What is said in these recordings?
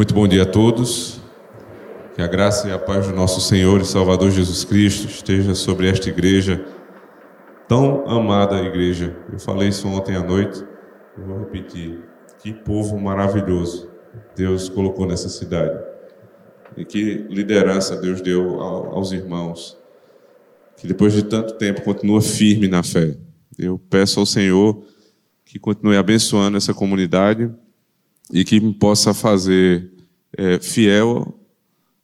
Muito bom dia a todos. Que a graça e a paz do nosso Senhor e Salvador Jesus Cristo esteja sobre esta igreja, tão amada igreja. Eu falei isso ontem à noite, eu vou repetir. Que povo maravilhoso Deus colocou nessa cidade. E que liderança Deus deu aos irmãos. Que depois de tanto tempo continua firme na fé. Eu peço ao Senhor que continue abençoando essa comunidade e que possa fazer é, fiel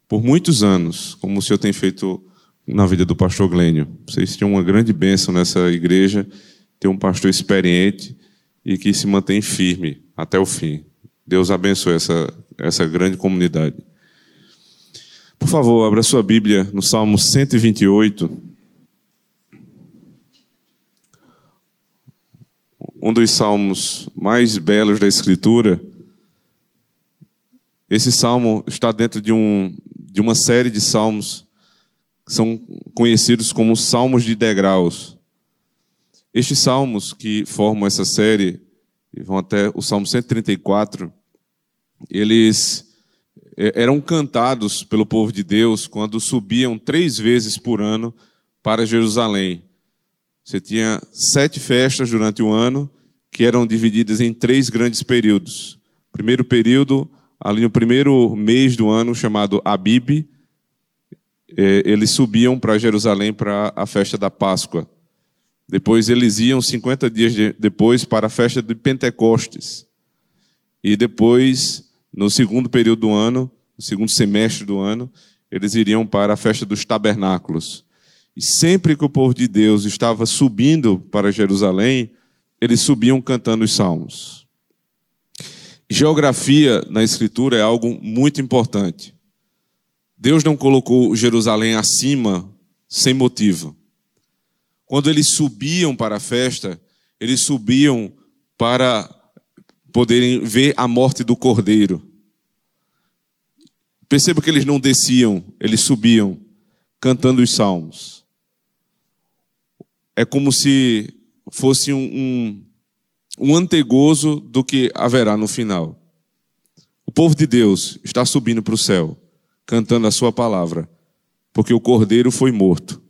por muitos anos, como o Senhor tem feito na vida do pastor Glênio. Vocês tinham uma grande bênção nessa igreja, ter um pastor experiente e que se mantém firme até o fim. Deus abençoe essa, essa grande comunidade. Por favor, abra sua Bíblia no Salmo 128. Um dos salmos mais belos da Escritura. Esse salmo está dentro de, um, de uma série de salmos que são conhecidos como salmos de degraus. Estes salmos que formam essa série, e vão até o salmo 134, eles é, eram cantados pelo povo de Deus quando subiam três vezes por ano para Jerusalém. Você tinha sete festas durante o ano, que eram divididas em três grandes períodos. Primeiro período, ali no primeiro mês do ano, chamado Abib, é, eles subiam para Jerusalém para a festa da Páscoa. Depois eles iam 50 dias depois para a festa de Pentecostes. E depois, no segundo período do ano, no segundo semestre do ano, eles iriam para a festa dos tabernáculos. E sempre que o povo de Deus estava subindo para Jerusalém, eles subiam cantando os salmos. Geografia na Escritura é algo muito importante. Deus não colocou Jerusalém acima sem motivo. Quando eles subiam para a festa, eles subiam para poderem ver a morte do cordeiro. Perceba que eles não desciam, eles subiam, cantando os salmos. É como se fosse um, um um antegozo do que haverá no final. O povo de Deus está subindo para o céu, cantando a sua palavra, porque o cordeiro foi morto.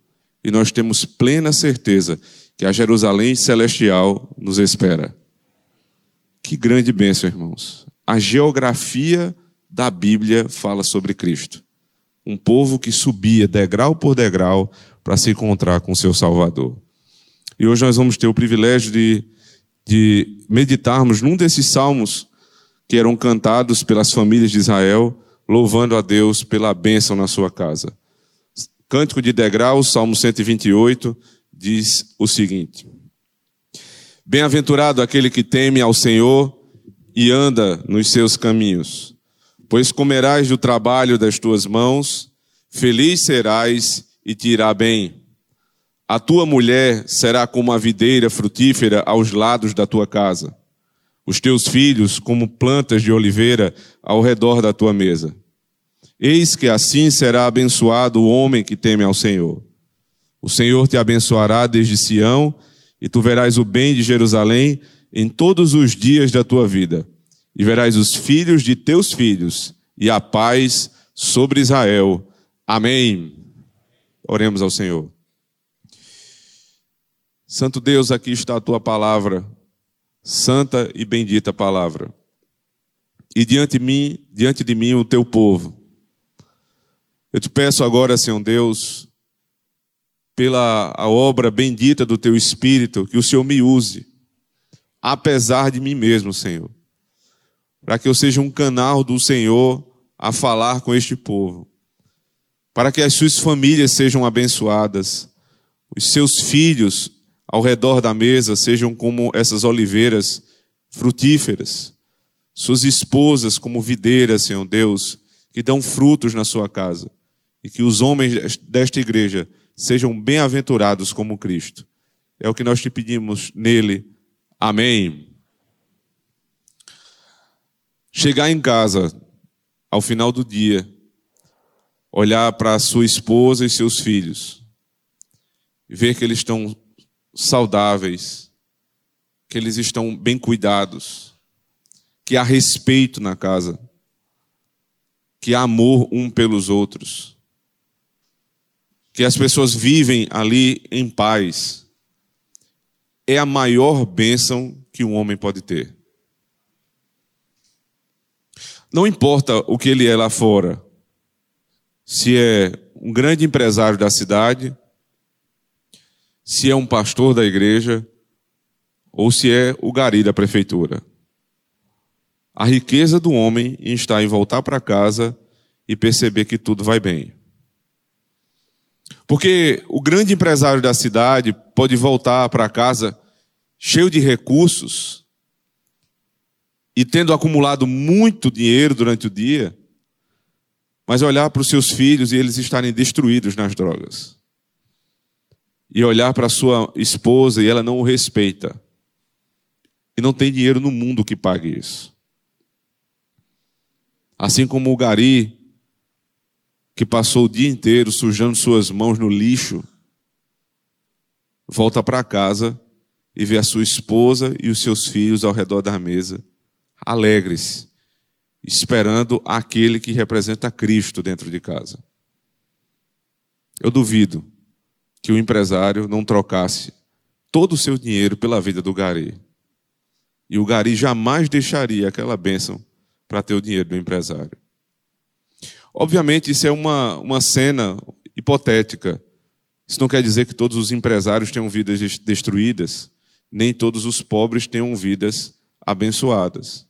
E nós temos plena certeza que a Jerusalém celestial nos espera. Que grande bênção, irmãos. A geografia da Bíblia fala sobre Cristo. Um povo que subia degrau por degrau para se encontrar com seu Salvador. E hoje nós vamos ter o privilégio de de meditarmos num desses salmos que eram cantados pelas famílias de Israel, louvando a Deus pela bênção na sua casa. Cântico de degrau, Salmo 128, diz o seguinte: Bem-aventurado aquele que teme ao Senhor e anda nos seus caminhos, pois comerás do trabalho das tuas mãos, feliz serás e te irá bem. A tua mulher será como a videira frutífera aos lados da tua casa, os teus filhos como plantas de oliveira ao redor da tua mesa. Eis que assim será abençoado o homem que teme ao Senhor. O Senhor te abençoará desde Sião, e tu verás o bem de Jerusalém em todos os dias da tua vida, e verás os filhos de teus filhos, e a paz sobre Israel. Amém. Oremos ao Senhor. Santo Deus, aqui está a tua palavra, santa e bendita palavra. E diante de mim, diante de mim o teu povo. Eu te peço agora, Senhor Deus, pela a obra bendita do teu espírito, que o Senhor me use, apesar de mim mesmo, Senhor. Para que eu seja um canal do Senhor a falar com este povo. Para que as suas famílias sejam abençoadas, os seus filhos ao redor da mesa sejam como essas oliveiras frutíferas, suas esposas como videiras, Senhor Deus, que dão frutos na sua casa, e que os homens desta igreja sejam bem-aventurados como Cristo. É o que nós te pedimos nele. Amém. Chegar em casa ao final do dia, olhar para sua esposa e seus filhos, ver que eles estão saudáveis, que eles estão bem cuidados, que há respeito na casa. que há amor um pelos outros, que as pessoas vivem ali em paz, é a maior bênção que um homem pode ter. Não importa o que ele é lá fora, se é um grande empresário da cidade, se é um pastor da igreja, ou se é o gari da prefeitura. A riqueza do homem está em voltar para casa e perceber que tudo vai bem. Porque o grande empresário da cidade pode voltar para casa cheio de recursos e tendo acumulado muito dinheiro durante o dia, mas olhar para os seus filhos e eles estarem destruídos nas drogas. E olhar para sua esposa e ela não o respeita. E não tem dinheiro no mundo que pague isso. Assim como o gari, que passou o dia inteiro sujando suas mãos no lixo, volta para casa e vê a sua esposa e os seus filhos ao redor da mesa, alegres, esperando aquele que representa Cristo dentro de casa. Eu duvido que o empresário não trocasse todo o seu dinheiro pela vida do gari. E o gari jamais deixaria aquela bênção para ter o dinheiro do empresário. Obviamente, isso é uma, uma cena hipotética. Isso não quer dizer que todos os empresários tenham vidas destruídas, nem todos os pobres tenham vidas abençoadas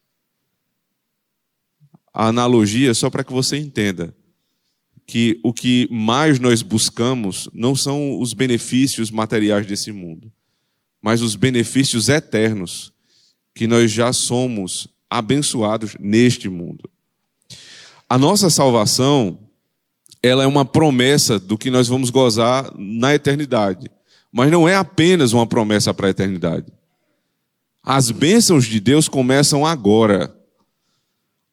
a analogia só para que você entenda que o que mais nós buscamos não são os benefícios materiais desse mundo, mas os benefícios eternos que nós já somos abençoados neste mundo. A nossa salvação, ela é uma promessa do que nós vamos gozar na eternidade, mas não é apenas uma promessa para a eternidade. As bênçãos de Deus começam agora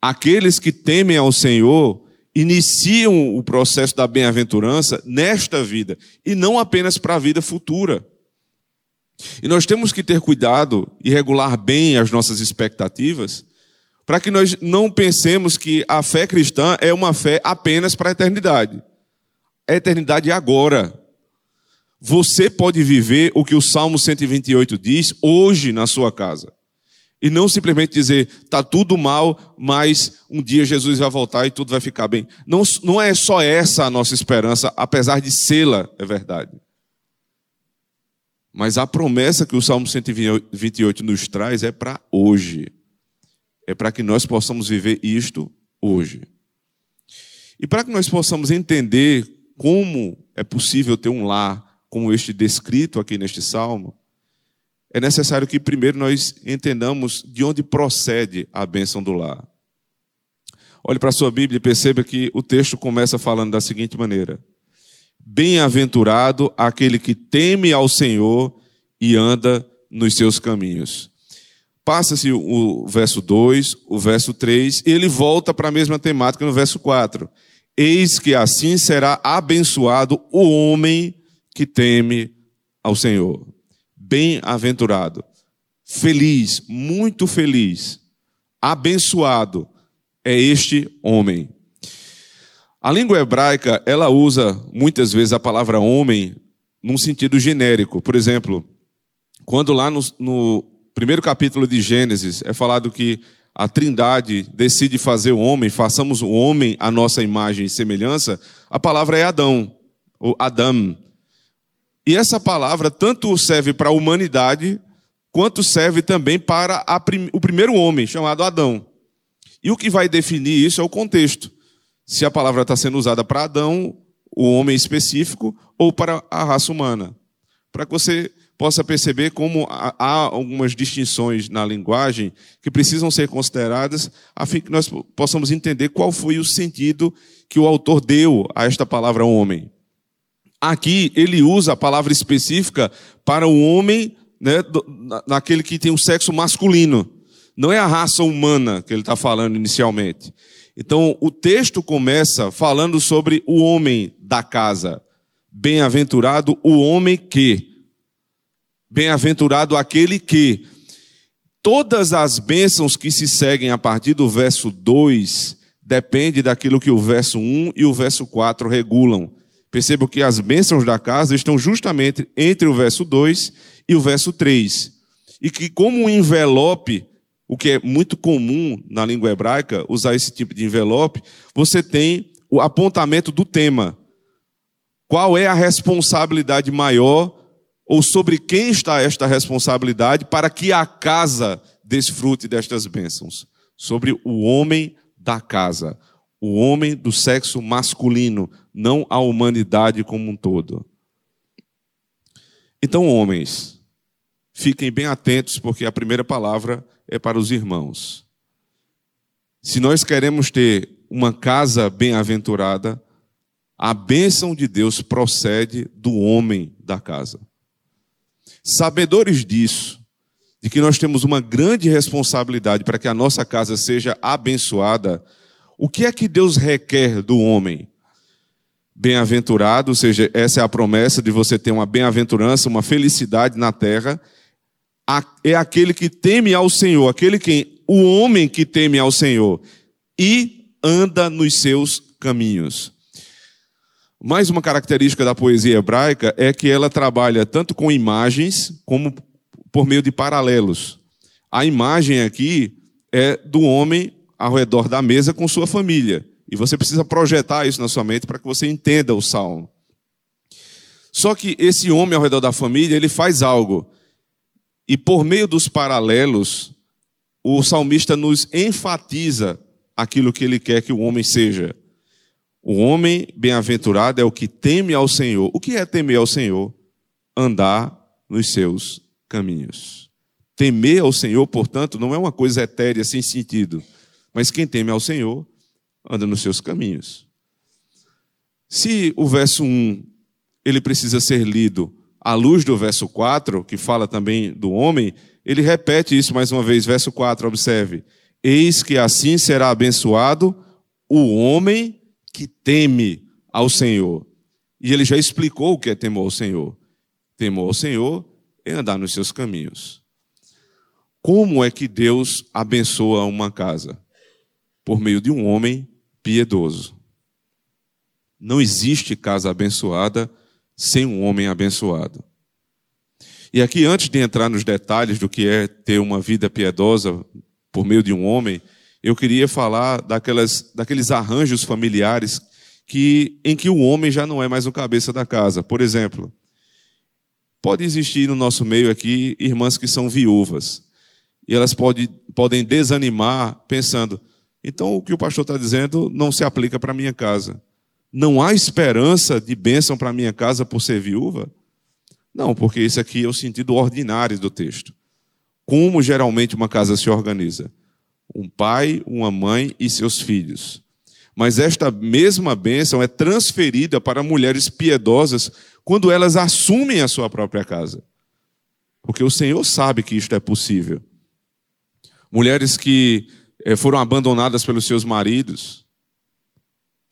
aqueles que temem ao Senhor iniciam o processo da bem-aventurança nesta vida e não apenas para a vida futura. E nós temos que ter cuidado e regular bem as nossas expectativas, para que nós não pensemos que a fé cristã é uma fé apenas para a eternidade. A eternidade é agora. Você pode viver o que o Salmo 128 diz hoje na sua casa. E não simplesmente dizer, está tudo mal, mas um dia Jesus vai voltar e tudo vai ficar bem. Não, não é só essa a nossa esperança, apesar de sê-la, é verdade. Mas a promessa que o Salmo 128 nos traz é para hoje. É para que nós possamos viver isto hoje. E para que nós possamos entender como é possível ter um lar como este descrito aqui neste salmo, é necessário que primeiro nós entendamos de onde procede a bênção do lar. Olhe para a sua Bíblia e perceba que o texto começa falando da seguinte maneira: Bem-aventurado aquele que teme ao Senhor e anda nos seus caminhos. Passa-se o verso 2, o verso 3, e ele volta para a mesma temática no verso 4. Eis que assim será abençoado o homem que teme ao Senhor bem-aventurado, feliz, muito feliz, abençoado é este homem. A língua hebraica, ela usa muitas vezes a palavra homem num sentido genérico. Por exemplo, quando lá no, no primeiro capítulo de Gênesis é falado que a Trindade decide fazer o homem, façamos o homem a nossa imagem e semelhança, a palavra é Adão, ou Adam. E essa palavra tanto serve para a humanidade, quanto serve também para prim o primeiro homem, chamado Adão. E o que vai definir isso é o contexto. Se a palavra está sendo usada para Adão, o homem específico, ou para a raça humana. Para que você possa perceber como há algumas distinções na linguagem que precisam ser consideradas, a fim que nós possamos entender qual foi o sentido que o autor deu a esta palavra homem. Aqui ele usa a palavra específica para o homem, né, naquele que tem o sexo masculino. Não é a raça humana que ele está falando inicialmente. Então, o texto começa falando sobre o homem da casa. Bem-aventurado o homem que. Bem-aventurado aquele que. Todas as bênçãos que se seguem a partir do verso 2 depende daquilo que o verso 1 e o verso 4 regulam. Percebo que as bênçãos da casa estão justamente entre o verso 2 e o verso 3. E que, como um envelope, o que é muito comum na língua hebraica, usar esse tipo de envelope, você tem o apontamento do tema. Qual é a responsabilidade maior, ou sobre quem está esta responsabilidade, para que a casa desfrute destas bênçãos? Sobre o homem da casa, o homem do sexo masculino, não a humanidade como um todo. Então, homens, fiquem bem atentos, porque a primeira palavra é para os irmãos. Se nós queremos ter uma casa bem-aventurada, a bênção de Deus procede do homem da casa. Sabedores disso, de que nós temos uma grande responsabilidade para que a nossa casa seja abençoada, o que é que Deus requer do homem? Bem-aventurado, ou seja, essa é a promessa de você ter uma bem-aventurança, uma felicidade na terra, é aquele que teme ao Senhor, aquele que o homem que teme ao Senhor e anda nos seus caminhos. Mais uma característica da poesia hebraica é que ela trabalha tanto com imagens como por meio de paralelos. A imagem aqui é do homem ao redor da mesa com sua família. E você precisa projetar isso na sua mente para que você entenda o salmo. Só que esse homem ao redor da família, ele faz algo. E por meio dos paralelos, o salmista nos enfatiza aquilo que ele quer que o homem seja. O homem bem-aventurado é o que teme ao Senhor. O que é temer ao Senhor? Andar nos seus caminhos. Temer ao Senhor, portanto, não é uma coisa etérea sem sentido, mas quem teme ao Senhor anda nos seus caminhos. Se o verso 1 ele precisa ser lido à luz do verso 4, que fala também do homem, ele repete isso mais uma vez, verso 4, observe: Eis que assim será abençoado o homem que teme ao Senhor. E ele já explicou o que é temor ao Senhor. Temor ao Senhor é andar nos seus caminhos. Como é que Deus abençoa uma casa? Por meio de um homem piedoso. Não existe casa abençoada sem um homem abençoado. E aqui, antes de entrar nos detalhes do que é ter uma vida piedosa por meio de um homem, eu queria falar daquelas, daqueles arranjos familiares que, em que o homem já não é mais o cabeça da casa. Por exemplo, Pode existir no nosso meio aqui irmãs que são viúvas. E elas pode, podem desanimar pensando, então o que o pastor está dizendo não se aplica para a minha casa. Não há esperança de bênção para a minha casa por ser viúva? Não, porque isso aqui é o sentido ordinário do texto. Como geralmente uma casa se organiza? Um pai, uma mãe e seus filhos. Mas esta mesma bênção é transferida para mulheres piedosas quando elas assumem a sua própria casa. Porque o Senhor sabe que isto é possível. Mulheres que foram abandonadas pelos seus maridos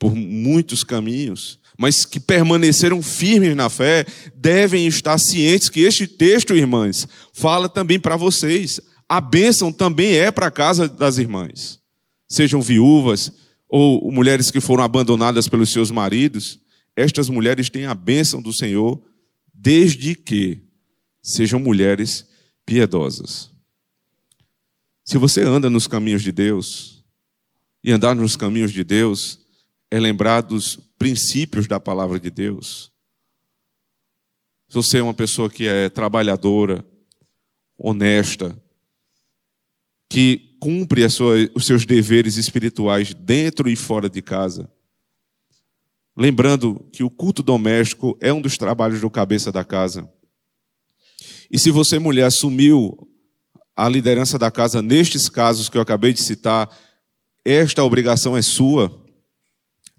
por muitos caminhos, mas que permaneceram firmes na fé, devem estar cientes que este texto, irmãs, fala também para vocês. A bênção também é para a casa das irmãs. Sejam viúvas ou mulheres que foram abandonadas pelos seus maridos, estas mulheres têm a bênção do Senhor, desde que sejam mulheres piedosas. Se você anda nos caminhos de Deus, e andar nos caminhos de Deus é lembrar dos princípios da palavra de Deus. Se você é uma pessoa que é trabalhadora, honesta, que cumpre sua, os seus deveres espirituais dentro e fora de casa, Lembrando que o culto doméstico é um dos trabalhos do cabeça da casa. E se você, mulher, assumiu a liderança da casa nestes casos que eu acabei de citar, esta obrigação é sua.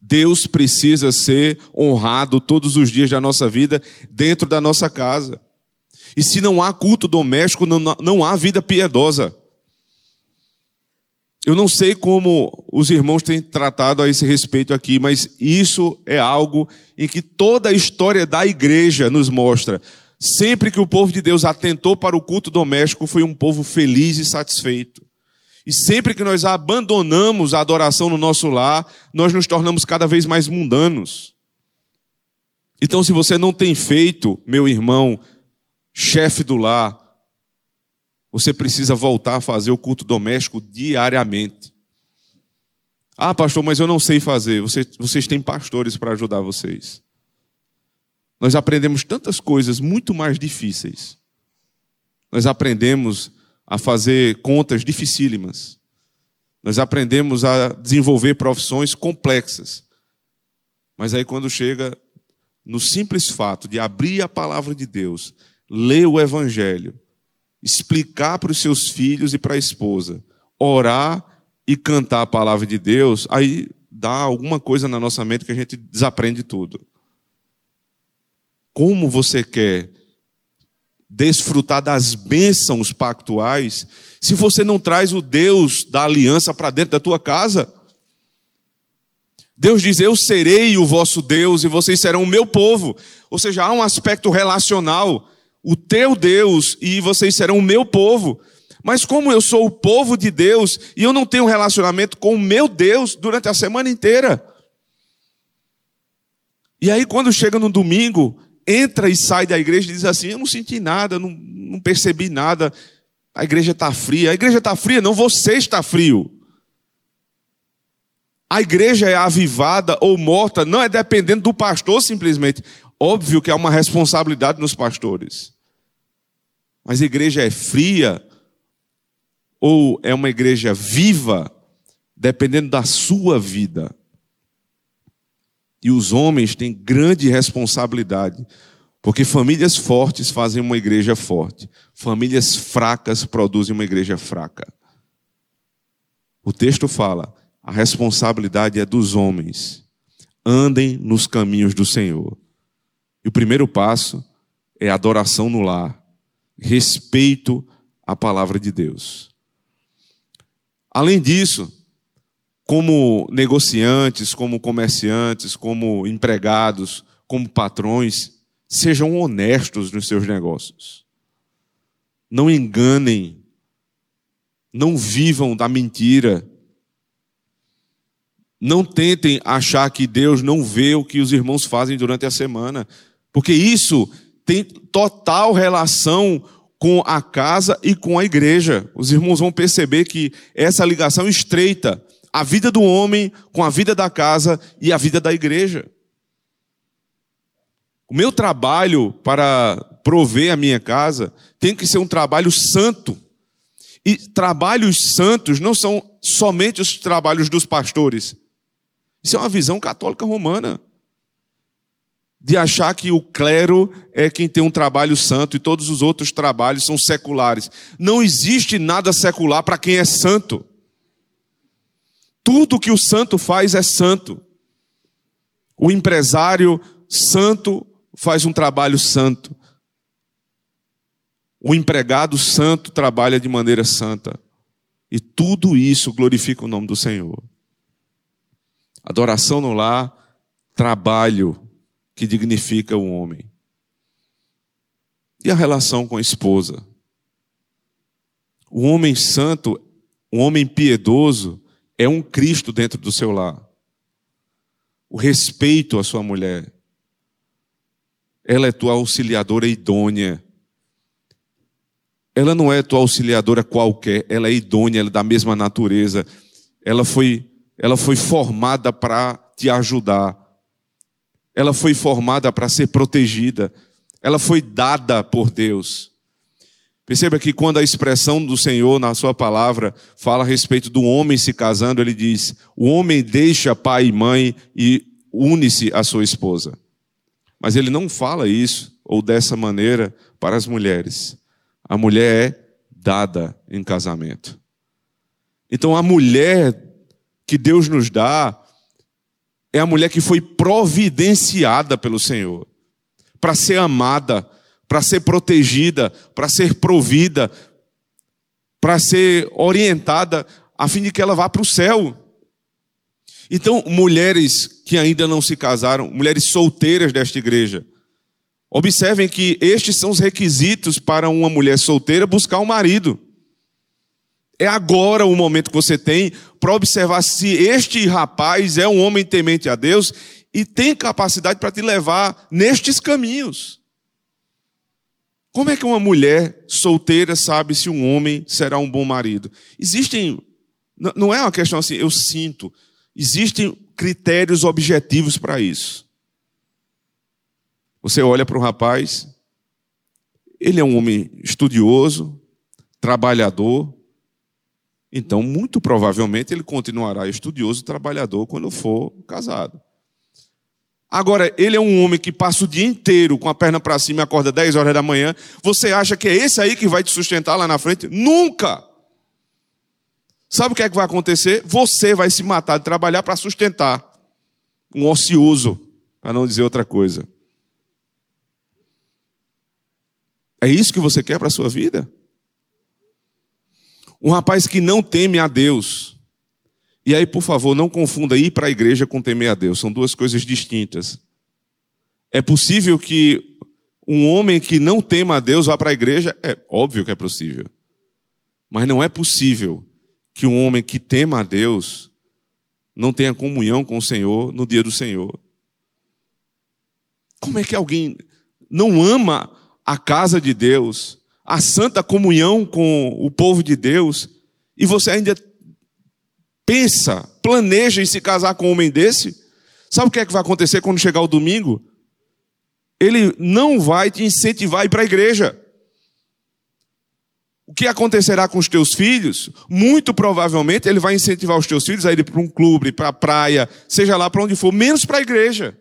Deus precisa ser honrado todos os dias da nossa vida dentro da nossa casa. E se não há culto doméstico, não, não há vida piedosa. Eu não sei como os irmãos têm tratado a esse respeito aqui, mas isso é algo em que toda a história da igreja nos mostra. Sempre que o povo de Deus atentou para o culto doméstico, foi um povo feliz e satisfeito. E sempre que nós abandonamos a adoração no nosso lar, nós nos tornamos cada vez mais mundanos. Então, se você não tem feito, meu irmão, chefe do lar, você precisa voltar a fazer o culto doméstico diariamente. Ah, pastor, mas eu não sei fazer. Vocês, vocês têm pastores para ajudar vocês. Nós aprendemos tantas coisas muito mais difíceis. Nós aprendemos a fazer contas dificílimas. Nós aprendemos a desenvolver profissões complexas. Mas aí, quando chega no simples fato de abrir a palavra de Deus, ler o Evangelho, explicar para os seus filhos e para a esposa, orar e cantar a palavra de Deus, aí dá alguma coisa na nossa mente que a gente desaprende tudo. Como você quer desfrutar das bênçãos pactuais se você não traz o Deus da aliança para dentro da tua casa? Deus diz: Eu serei o vosso Deus e vocês serão o meu povo. Ou seja, há um aspecto relacional. O teu Deus e vocês serão o meu povo. Mas como eu sou o povo de Deus e eu não tenho relacionamento com o meu Deus durante a semana inteira. E aí, quando chega no domingo, entra e sai da igreja e diz assim: Eu não senti nada, não, não percebi nada, a igreja está fria. A igreja está fria, não, você está frio. A igreja é avivada ou morta, não é dependendo do pastor simplesmente. Óbvio que há uma responsabilidade nos pastores. Mas a igreja é fria ou é uma igreja viva, dependendo da sua vida. E os homens têm grande responsabilidade, porque famílias fortes fazem uma igreja forte, famílias fracas produzem uma igreja fraca. O texto fala: a responsabilidade é dos homens. Andem nos caminhos do Senhor. E o primeiro passo é adoração no lar, respeito à palavra de Deus. Além disso, como negociantes, como comerciantes, como empregados, como patrões, sejam honestos nos seus negócios. Não enganem, não vivam da mentira. Não tentem achar que Deus não vê o que os irmãos fazem durante a semana, porque isso tem total relação com a casa e com a igreja. Os irmãos vão perceber que essa ligação estreita a vida do homem com a vida da casa e a vida da igreja. O meu trabalho para prover a minha casa tem que ser um trabalho santo. E trabalhos santos não são somente os trabalhos dos pastores. Isso é uma visão católica romana. De achar que o clero é quem tem um trabalho santo e todos os outros trabalhos são seculares. Não existe nada secular para quem é santo. Tudo que o santo faz é santo. O empresário santo faz um trabalho santo. O empregado santo trabalha de maneira santa. E tudo isso glorifica o nome do Senhor. Adoração no lar, trabalho que dignifica o homem. E a relação com a esposa? O homem santo, o homem piedoso, é um Cristo dentro do seu lar. O respeito à sua mulher. Ela é tua auxiliadora idônea. Ela não é tua auxiliadora qualquer, ela é idônea, ela é da mesma natureza. Ela foi, ela foi formada para te ajudar. Ela foi formada para ser protegida. Ela foi dada por Deus. Perceba que quando a expressão do Senhor na sua palavra fala a respeito do homem se casando, ele diz: o homem deixa pai e mãe e une-se à sua esposa. Mas ele não fala isso ou dessa maneira para as mulheres. A mulher é dada em casamento. Então a mulher que Deus nos dá é a mulher que foi providenciada pelo Senhor para ser amada, para ser protegida, para ser provida, para ser orientada, a fim de que ela vá para o céu. Então, mulheres que ainda não se casaram, mulheres solteiras desta igreja, observem que estes são os requisitos para uma mulher solteira buscar um marido. É agora o momento que você tem para observar se este rapaz é um homem temente a Deus e tem capacidade para te levar nestes caminhos. Como é que uma mulher solteira sabe se um homem será um bom marido? Existem, não é uma questão assim, eu sinto, existem critérios objetivos para isso. Você olha para o rapaz, ele é um homem estudioso, trabalhador, então, muito provavelmente, ele continuará estudioso e trabalhador quando for casado. Agora, ele é um homem que passa o dia inteiro com a perna para cima e acorda 10 horas da manhã. Você acha que é esse aí que vai te sustentar lá na frente? Nunca! Sabe o que é que vai acontecer? Você vai se matar de trabalhar para sustentar um ocioso, para não dizer outra coisa. É isso que você quer para a sua vida? Um rapaz que não teme a Deus. E aí, por favor, não confunda ir para a igreja com temer a Deus. São duas coisas distintas. É possível que um homem que não tema a Deus vá para a igreja? É óbvio que é possível. Mas não é possível que um homem que tema a Deus não tenha comunhão com o Senhor no dia do Senhor. Como é que alguém não ama a casa de Deus, a santa comunhão com o povo de Deus, e você ainda pensa, planeja em se casar com um homem desse, sabe o que é que vai acontecer quando chegar o domingo? Ele não vai te incentivar a ir para a igreja. O que acontecerá com os teus filhos? Muito provavelmente ele vai incentivar os teus filhos a ir para um clube, para a praia, seja lá para onde for, menos para a igreja.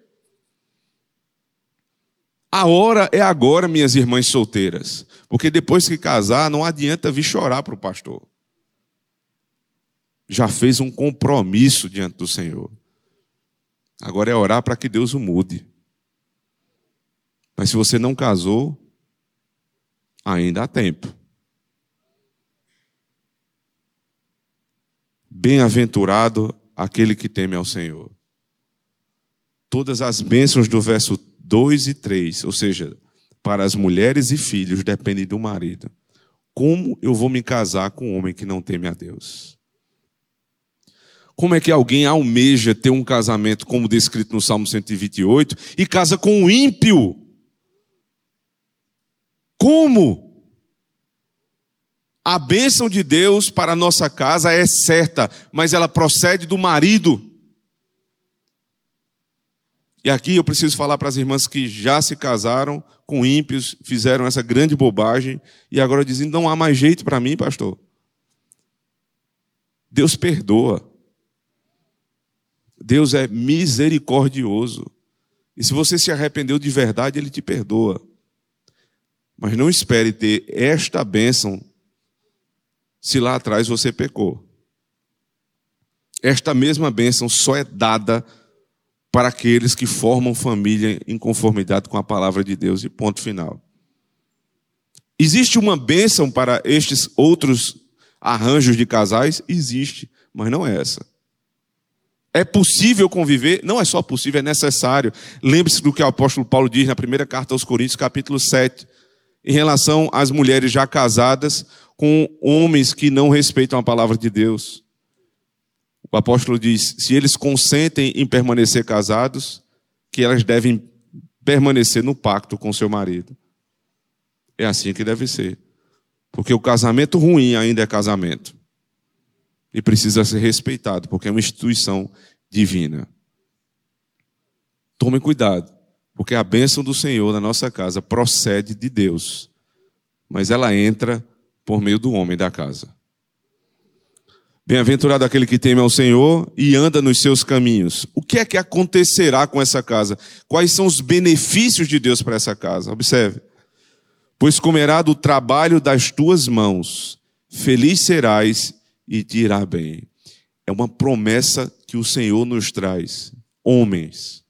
A hora é agora, minhas irmãs solteiras. Porque depois que casar, não adianta vir chorar para o pastor. Já fez um compromisso diante do Senhor. Agora é orar para que Deus o mude. Mas se você não casou, ainda há tempo. Bem-aventurado aquele que teme ao Senhor. Todas as bênçãos do verso 2 e 3, ou seja, para as mulheres e filhos dependem do marido. Como eu vou me casar com um homem que não teme a Deus? Como é que alguém almeja ter um casamento como descrito no Salmo 128 e casa com um ímpio? Como? A bênção de Deus para a nossa casa é certa, mas ela procede do marido. E aqui eu preciso falar para as irmãs que já se casaram com ímpios, fizeram essa grande bobagem e agora dizem: não há mais jeito para mim, pastor. Deus perdoa. Deus é misericordioso. E se você se arrependeu de verdade, Ele te perdoa. Mas não espere ter esta bênção se lá atrás você pecou. Esta mesma bênção só é dada para aqueles que formam família em conformidade com a palavra de Deus. E ponto final. Existe uma bênção para estes outros arranjos de casais? Existe, mas não é essa. É possível conviver? Não é só possível, é necessário. Lembre-se do que o apóstolo Paulo diz na primeira carta aos Coríntios, capítulo 7, em relação às mulheres já casadas com homens que não respeitam a palavra de Deus. O apóstolo diz: se eles consentem em permanecer casados, que elas devem permanecer no pacto com seu marido. É assim que deve ser. Porque o casamento ruim ainda é casamento. E precisa ser respeitado, porque é uma instituição divina. Tome cuidado, porque a bênção do Senhor na nossa casa procede de Deus, mas ela entra por meio do homem da casa. Bem-aventurado aquele que teme ao Senhor e anda nos seus caminhos. O que é que acontecerá com essa casa? Quais são os benefícios de Deus para essa casa? Observe. Pois comerá do trabalho das tuas mãos, feliz serás e te irá bem. É uma promessa que o Senhor nos traz. Homens,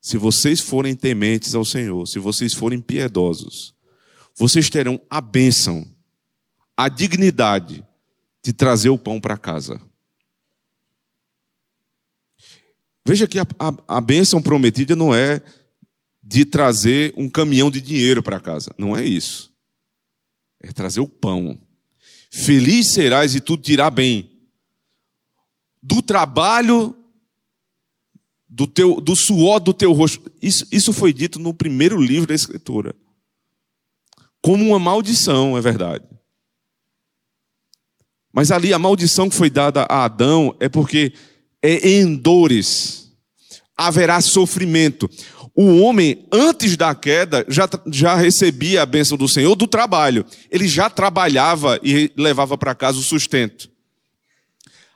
se vocês forem tementes ao Senhor, se vocês forem piedosos, vocês terão a bênção, a dignidade, de trazer o pão para casa. Veja que a, a, a bênção prometida não é de trazer um caminhão de dinheiro para casa. Não é isso. É trazer o pão. Feliz serás e tudo te irá bem. Do trabalho, do, teu, do suor do teu rosto. Isso, isso foi dito no primeiro livro da Escritura. Como uma maldição, é verdade. Mas ali a maldição que foi dada a Adão é porque é em dores haverá sofrimento. O homem, antes da queda, já, já recebia a bênção do Senhor do trabalho. Ele já trabalhava e levava para casa o sustento.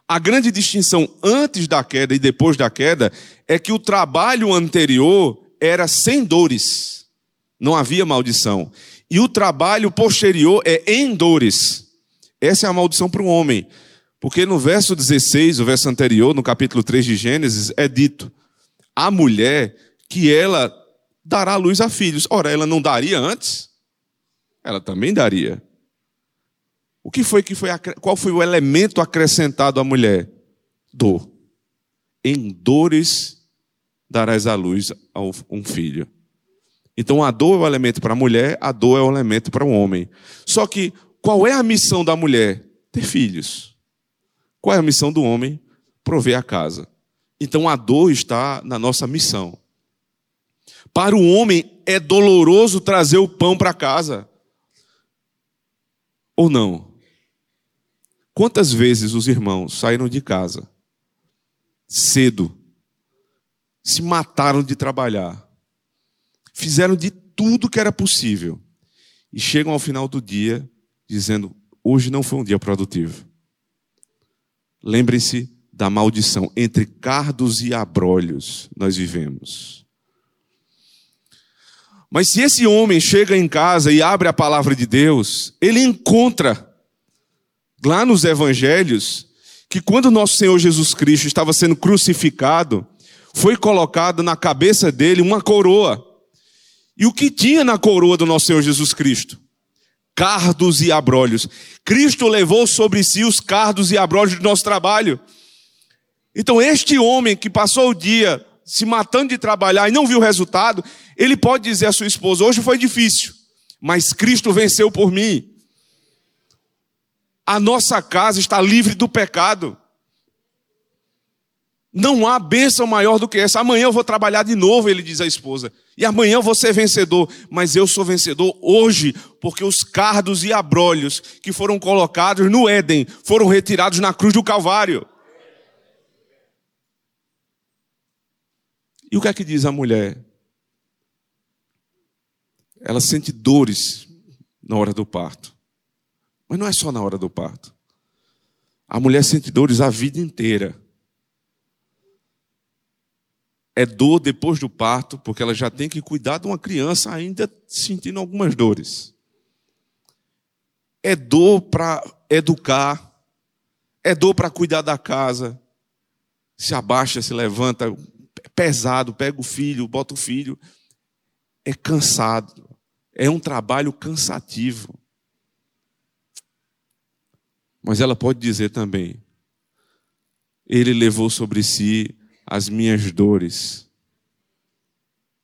A grande distinção antes da queda e depois da queda é que o trabalho anterior era sem dores, não havia maldição. E o trabalho posterior é em dores. Essa é a maldição para o homem. Porque no verso 16, o verso anterior, no capítulo 3 de Gênesis, é dito: a mulher que ela dará luz a filhos. Ora, ela não daria antes? Ela também daria. O que foi que foi qual foi o elemento acrescentado à mulher? Dor. Em dores darás a luz a um filho. Então a dor é o elemento para a mulher, a dor é o elemento para o homem. Só que qual é a missão da mulher? Ter filhos. Qual é a missão do homem? Prover a casa. Então a dor está na nossa missão. Para o homem é doloroso trazer o pão para casa. Ou não? Quantas vezes os irmãos saíram de casa cedo, se mataram de trabalhar, fizeram de tudo que era possível e chegam ao final do dia dizendo: hoje não foi um dia produtivo. Lembre-se da maldição entre cardos e abrolhos nós vivemos. Mas se esse homem chega em casa e abre a palavra de Deus, ele encontra lá nos evangelhos que quando nosso Senhor Jesus Cristo estava sendo crucificado, foi colocado na cabeça dele uma coroa. E o que tinha na coroa do nosso Senhor Jesus Cristo? Cardos e abrolhos. Cristo levou sobre si os cardos e abrolhos do nosso trabalho. Então, este homem que passou o dia se matando de trabalhar e não viu o resultado, ele pode dizer à sua esposa: hoje foi difícil, mas Cristo venceu por mim. A nossa casa está livre do pecado. Não há bênção maior do que essa. Amanhã eu vou trabalhar de novo, ele diz à esposa. E amanhã eu vou ser vencedor. Mas eu sou vencedor hoje, porque os cardos e abrolhos que foram colocados no Éden foram retirados na cruz do Calvário. E o que é que diz a mulher? Ela sente dores na hora do parto. Mas não é só na hora do parto. A mulher sente dores a vida inteira. É dor depois do parto, porque ela já tem que cuidar de uma criança ainda sentindo algumas dores. É dor para educar. É dor para cuidar da casa. Se abaixa, se levanta, pesado, pega o filho, bota o filho. É cansado. É um trabalho cansativo. Mas ela pode dizer também: Ele levou sobre si as minhas dores.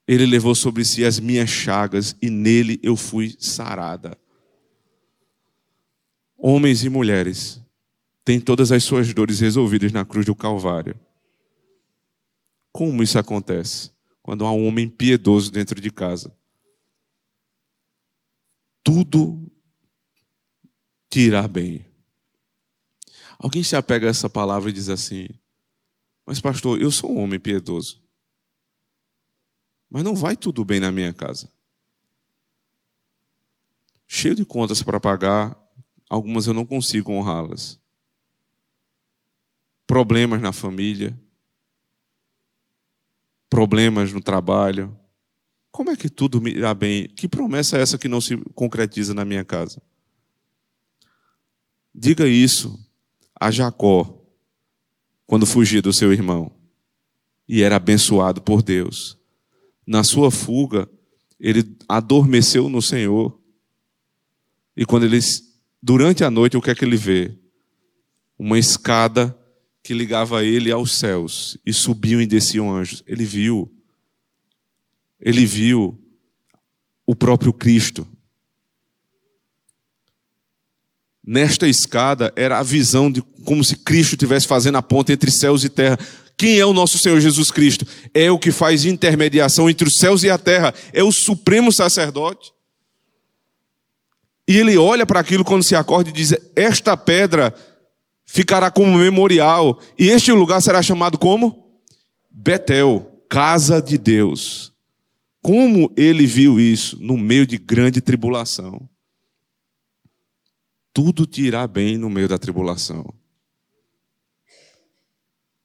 Ele levou sobre si as minhas chagas e nele eu fui sarada. Homens e mulheres têm todas as suas dores resolvidas na cruz do Calvário. Como isso acontece? Quando há um homem piedoso dentro de casa. Tudo te irá bem. Alguém se apega a essa palavra e diz assim: Mas, pastor, eu sou um homem piedoso. Mas não vai tudo bem na minha casa. Cheio de contas para pagar, algumas eu não consigo honrá-las. Problemas na família, problemas no trabalho. Como é que tudo me irá bem? Que promessa é essa que não se concretiza na minha casa? Diga isso a Jacó quando fugia do seu irmão e era abençoado por Deus. Na sua fuga, ele adormeceu no Senhor. E quando ele, durante a noite, o que é que ele vê? Uma escada que ligava ele aos céus e subiam e desciam anjos. Ele viu, ele viu o próprio Cristo. nesta escada era a visão de como se Cristo estivesse fazendo a ponte entre céus e terra. Quem é o nosso Senhor Jesus Cristo? É o que faz intermediação entre os céus e a terra, é o supremo sacerdote. E ele olha para aquilo quando se acorda e diz: Esta pedra ficará como memorial, e este lugar será chamado como? Betel, casa de Deus. Como ele viu isso no meio de grande tribulação? Tudo te irá bem no meio da tribulação.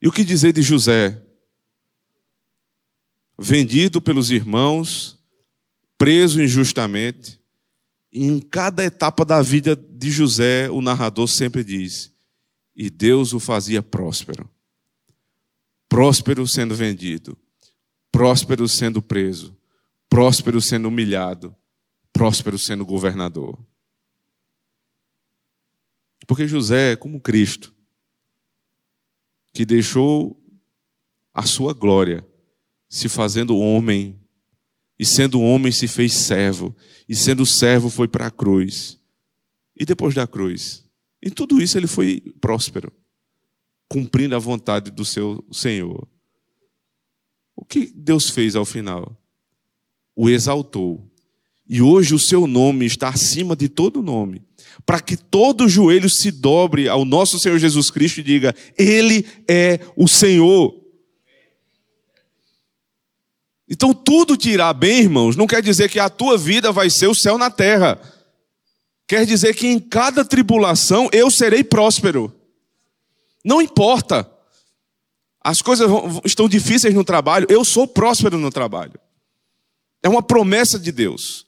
E o que dizer de José? Vendido pelos irmãos, preso injustamente. Em cada etapa da vida de José, o narrador sempre diz: e Deus o fazia próspero. Próspero sendo vendido, próspero sendo preso, próspero sendo humilhado, próspero sendo governador. Porque José é como Cristo, que deixou a sua glória se fazendo homem, e sendo homem se fez servo, e sendo servo foi para a cruz. E depois da cruz, em tudo isso ele foi próspero, cumprindo a vontade do seu Senhor. O que Deus fez ao final? O exaltou. E hoje o seu nome está acima de todo nome, para que todo joelho se dobre ao nosso Senhor Jesus Cristo e diga: Ele é o Senhor. Então tudo te irá bem, irmãos, não quer dizer que a tua vida vai ser o céu na terra. Quer dizer que em cada tribulação eu serei próspero. Não importa. As coisas estão difíceis no trabalho, eu sou próspero no trabalho. É uma promessa de Deus.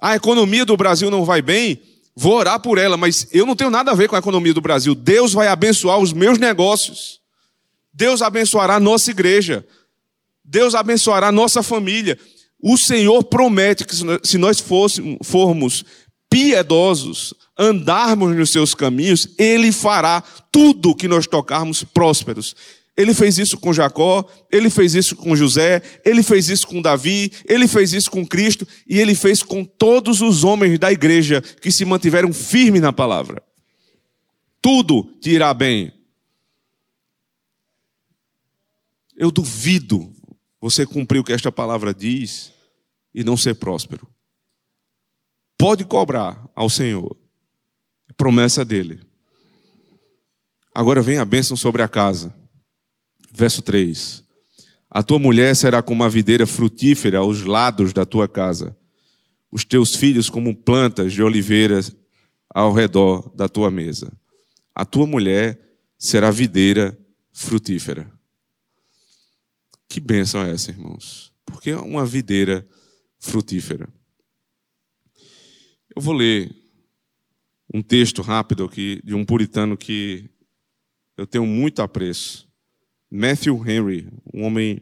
A economia do Brasil não vai bem, vou orar por ela, mas eu não tenho nada a ver com a economia do Brasil. Deus vai abençoar os meus negócios. Deus abençoará a nossa igreja. Deus abençoará a nossa família. O Senhor promete que se nós fôssemos, formos piedosos, andarmos nos seus caminhos, ele fará tudo que nós tocarmos prósperos. Ele fez isso com Jacó, ele fez isso com José, ele fez isso com Davi, ele fez isso com Cristo e ele fez com todos os homens da igreja que se mantiveram firmes na palavra. Tudo te irá bem. Eu duvido você cumprir o que esta palavra diz e não ser próspero pode cobrar ao Senhor. Promessa dele. Agora vem a bênção sobre a casa. Verso 3. A tua mulher será como uma videira frutífera aos lados da tua casa, os teus filhos como plantas de oliveiras ao redor da tua mesa. A tua mulher será videira frutífera. Que bênção é essa, irmãos? Porque é uma videira frutífera. Eu vou ler um texto rápido aqui de um puritano que eu tenho muito apreço. Matthew Henry, um homem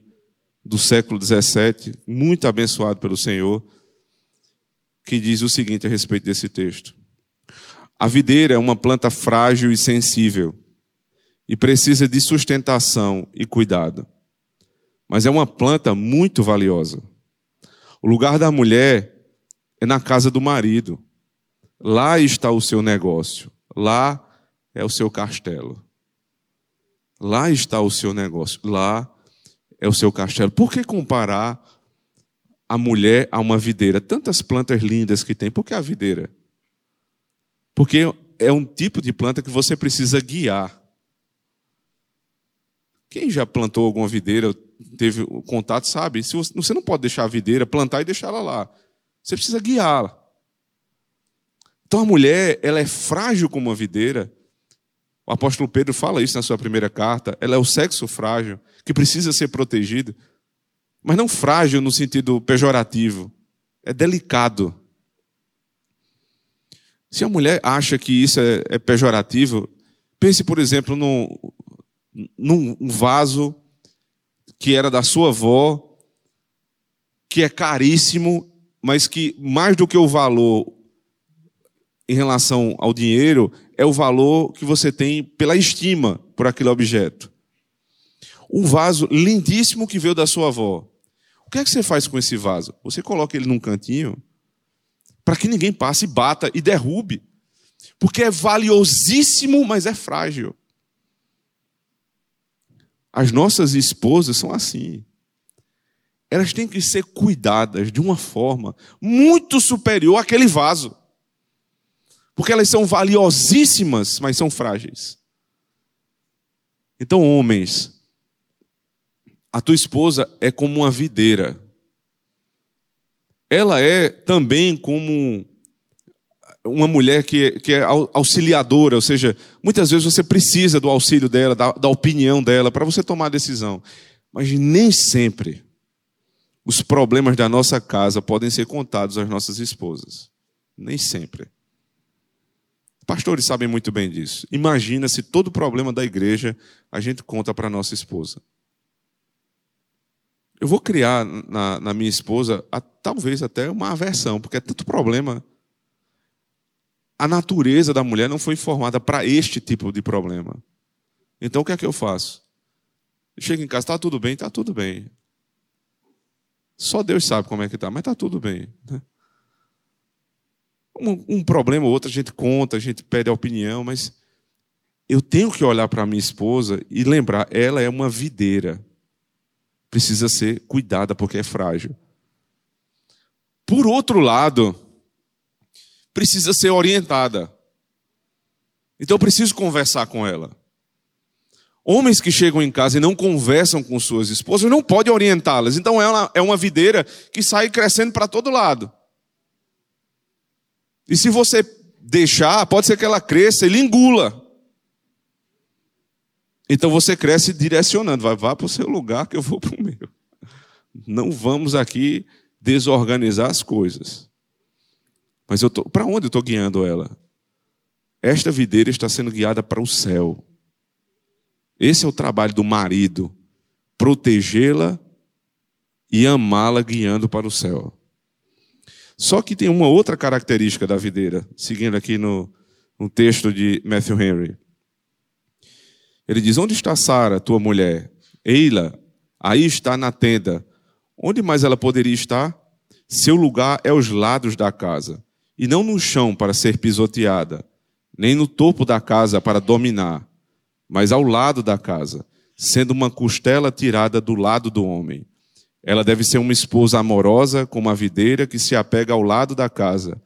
do século XVII, muito abençoado pelo Senhor, que diz o seguinte a respeito desse texto: A videira é uma planta frágil e sensível e precisa de sustentação e cuidado, mas é uma planta muito valiosa. O lugar da mulher é na casa do marido. Lá está o seu negócio. Lá é o seu castelo. Lá está o seu negócio. Lá é o seu castelo. Por que comparar a mulher a uma videira? Tantas plantas lindas que tem. Por que a videira? Porque é um tipo de planta que você precisa guiar. Quem já plantou alguma videira, teve contato, sabe? Você não pode deixar a videira, plantar e deixar ela lá. Você precisa guiá-la. Então a mulher, ela é frágil como uma videira. O apóstolo Pedro fala isso na sua primeira carta. Ela é o sexo frágil, que precisa ser protegido. Mas não frágil no sentido pejorativo. É delicado. Se a mulher acha que isso é, é pejorativo, pense, por exemplo, num, num vaso que era da sua avó, que é caríssimo mas que mais do que o valor em relação ao dinheiro, é o valor que você tem pela estima por aquele objeto. Um vaso lindíssimo que veio da sua avó. O que é que você faz com esse vaso? Você coloca ele num cantinho para que ninguém passe, bata e derrube. Porque é valiosíssimo, mas é frágil. As nossas esposas são assim. Elas têm que ser cuidadas de uma forma muito superior àquele vaso. Porque elas são valiosíssimas, mas são frágeis. Então, homens, a tua esposa é como uma videira. Ela é também como uma mulher que, que é auxiliadora, ou seja, muitas vezes você precisa do auxílio dela, da, da opinião dela, para você tomar a decisão. Mas nem sempre os problemas da nossa casa podem ser contados às nossas esposas. Nem sempre. Pastores sabem muito bem disso. Imagina se todo problema da igreja a gente conta para nossa esposa. Eu vou criar na, na minha esposa a, talvez até uma aversão, porque é tanto problema a natureza da mulher não foi formada para este tipo de problema. Então o que é que eu faço? Chego em casa, está tudo bem, está tudo bem. Só Deus sabe como é que está, mas está tudo bem. Né? Um, um, problema ou outro a gente conta, a gente pede a opinião, mas eu tenho que olhar para minha esposa e lembrar, ela é uma videira. Precisa ser cuidada porque é frágil. Por outro lado, precisa ser orientada. Então eu preciso conversar com ela. Homens que chegam em casa e não conversam com suas esposas não pode orientá-las. Então ela é uma videira que sai crescendo para todo lado. E se você deixar, pode ser que ela cresça e engula. Então você cresce direcionando, vai vá para o seu lugar que eu vou para o meu. Não vamos aqui desorganizar as coisas. Mas eu para onde eu estou guiando ela? Esta videira está sendo guiada para o céu. Esse é o trabalho do marido: protegê-la e amá-la guiando para o céu. Só que tem uma outra característica da videira, seguindo aqui no, no texto de Matthew Henry. Ele diz: Onde está Sara, tua mulher? Eila, aí está na tenda. Onde mais ela poderia estar? Seu lugar é os lados da casa e não no chão para ser pisoteada, nem no topo da casa para dominar, mas ao lado da casa, sendo uma costela tirada do lado do homem. Ela deve ser uma esposa amorosa, como a videira que se apega ao lado da casa,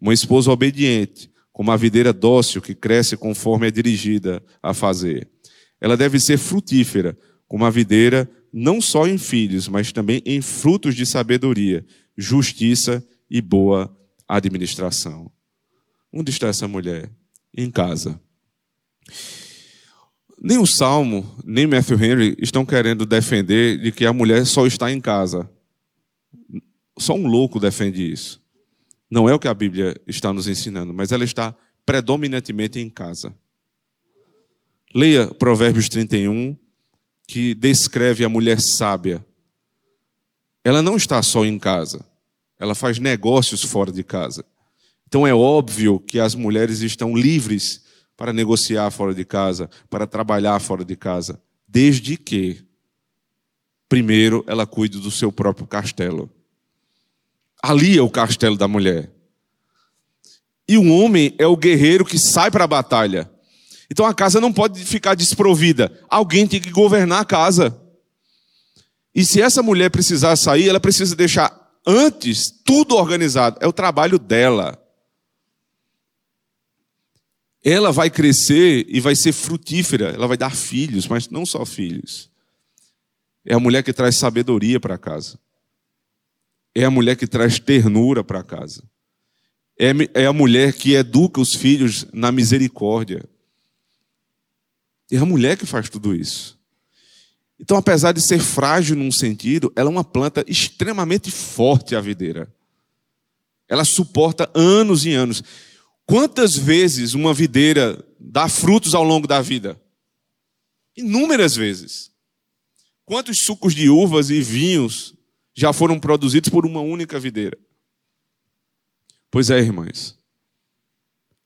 uma esposa obediente, como a videira dócil que cresce conforme é dirigida a fazer. Ela deve ser frutífera, como a videira, não só em filhos, mas também em frutos de sabedoria, justiça e boa administração. Onde está essa mulher? Em casa. Nem o Salmo, nem Matthew Henry estão querendo defender de que a mulher só está em casa. Só um louco defende isso. Não é o que a Bíblia está nos ensinando, mas ela está predominantemente em casa. Leia Provérbios 31, que descreve a mulher sábia. Ela não está só em casa. Ela faz negócios fora de casa. Então é óbvio que as mulheres estão livres para negociar fora de casa, para trabalhar fora de casa, desde que, primeiro, ela cuide do seu próprio castelo. Ali é o castelo da mulher. E o homem é o guerreiro que sai para a batalha. Então a casa não pode ficar desprovida. Alguém tem que governar a casa. E se essa mulher precisar sair, ela precisa deixar antes, tudo organizado. É o trabalho dela. Ela vai crescer e vai ser frutífera, ela vai dar filhos, mas não só filhos. É a mulher que traz sabedoria para casa. É a mulher que traz ternura para casa. É, é a mulher que educa os filhos na misericórdia. É a mulher que faz tudo isso. Então, apesar de ser frágil num sentido, ela é uma planta extremamente forte, a videira. Ela suporta anos e anos. Quantas vezes uma videira dá frutos ao longo da vida? Inúmeras vezes. Quantos sucos de uvas e vinhos já foram produzidos por uma única videira? Pois é, irmãs.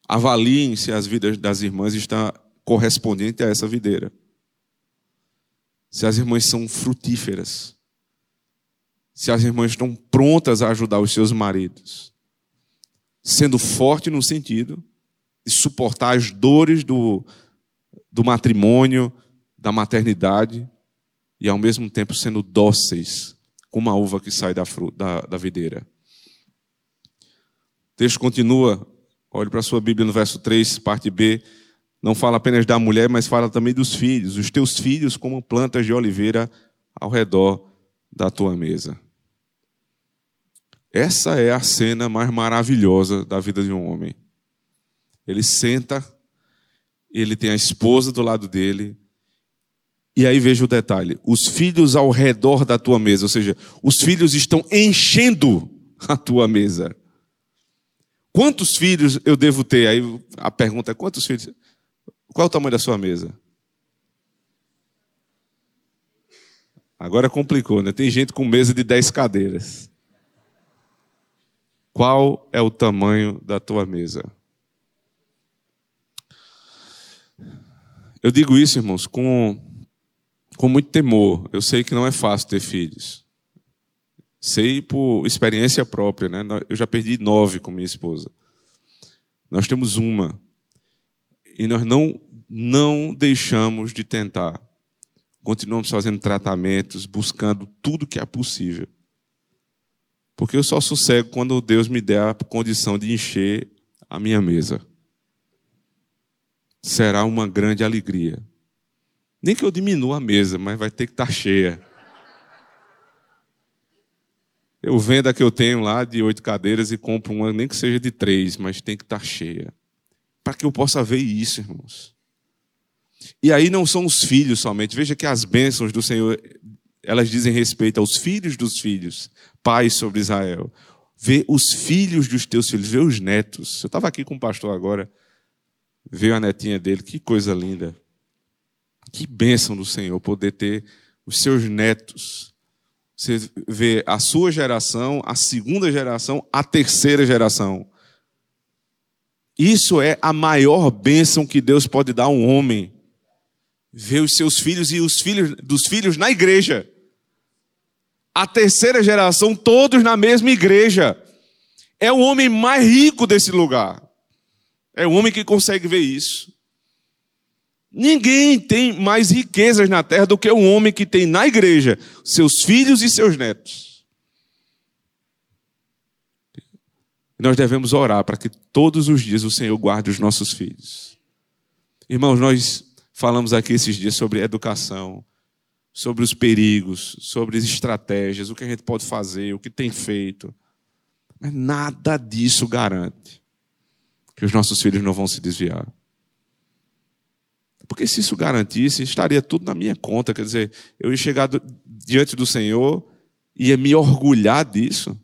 Avaliem se as vidas das irmãs estão correspondentes a essa videira se as irmãs são frutíferas, se as irmãs estão prontas a ajudar os seus maridos, sendo forte no sentido de suportar as dores do, do matrimônio, da maternidade, e ao mesmo tempo sendo dóceis, como a uva que sai da, da, da videira. O texto continua, olhe para a sua Bíblia no verso 3, parte B. Não fala apenas da mulher, mas fala também dos filhos. Os teus filhos, como plantas de oliveira ao redor da tua mesa. Essa é a cena mais maravilhosa da vida de um homem. Ele senta, ele tem a esposa do lado dele, e aí veja o detalhe: os filhos ao redor da tua mesa, ou seja, os filhos estão enchendo a tua mesa. Quantos filhos eu devo ter? Aí a pergunta é: quantos filhos? Qual é o tamanho da sua mesa? Agora complicou, né? Tem gente com mesa de 10 cadeiras. Qual é o tamanho da tua mesa? Eu digo isso, irmãos, com, com muito temor. Eu sei que não é fácil ter filhos. Sei por experiência própria, né? Eu já perdi nove com minha esposa. Nós temos uma. E nós não, não deixamos de tentar. Continuamos fazendo tratamentos, buscando tudo que é possível. Porque eu só sossego quando Deus me der a condição de encher a minha mesa. Será uma grande alegria. Nem que eu diminua a mesa, mas vai ter que estar cheia. Eu vendo a que eu tenho lá de oito cadeiras e compro uma, nem que seja de três, mas tem que estar cheia. Para que eu possa ver isso, irmãos. E aí não são os filhos somente. Veja que as bênçãos do Senhor, elas dizem respeito aos filhos dos filhos, pais sobre Israel. Vê os filhos dos teus filhos, vê os netos. Eu estava aqui com o pastor agora, veio a netinha dele, que coisa linda. Que bênção do Senhor poder ter os seus netos. Você vê a sua geração, a segunda geração, a terceira geração. Isso é a maior bênção que Deus pode dar a um homem. Ver os seus filhos e os filhos dos filhos na igreja a terceira geração, todos na mesma igreja. É o homem mais rico desse lugar. É o homem que consegue ver isso. Ninguém tem mais riquezas na terra do que o homem que tem na igreja seus filhos e seus netos. Nós devemos orar para que todos os dias o Senhor guarde os nossos filhos. Irmãos, nós falamos aqui esses dias sobre educação, sobre os perigos, sobre as estratégias, o que a gente pode fazer, o que tem feito. Mas nada disso garante que os nossos filhos não vão se desviar. Porque se isso garantisse, estaria tudo na minha conta. Quer dizer, eu ia chegar diante do Senhor e ia me orgulhar disso.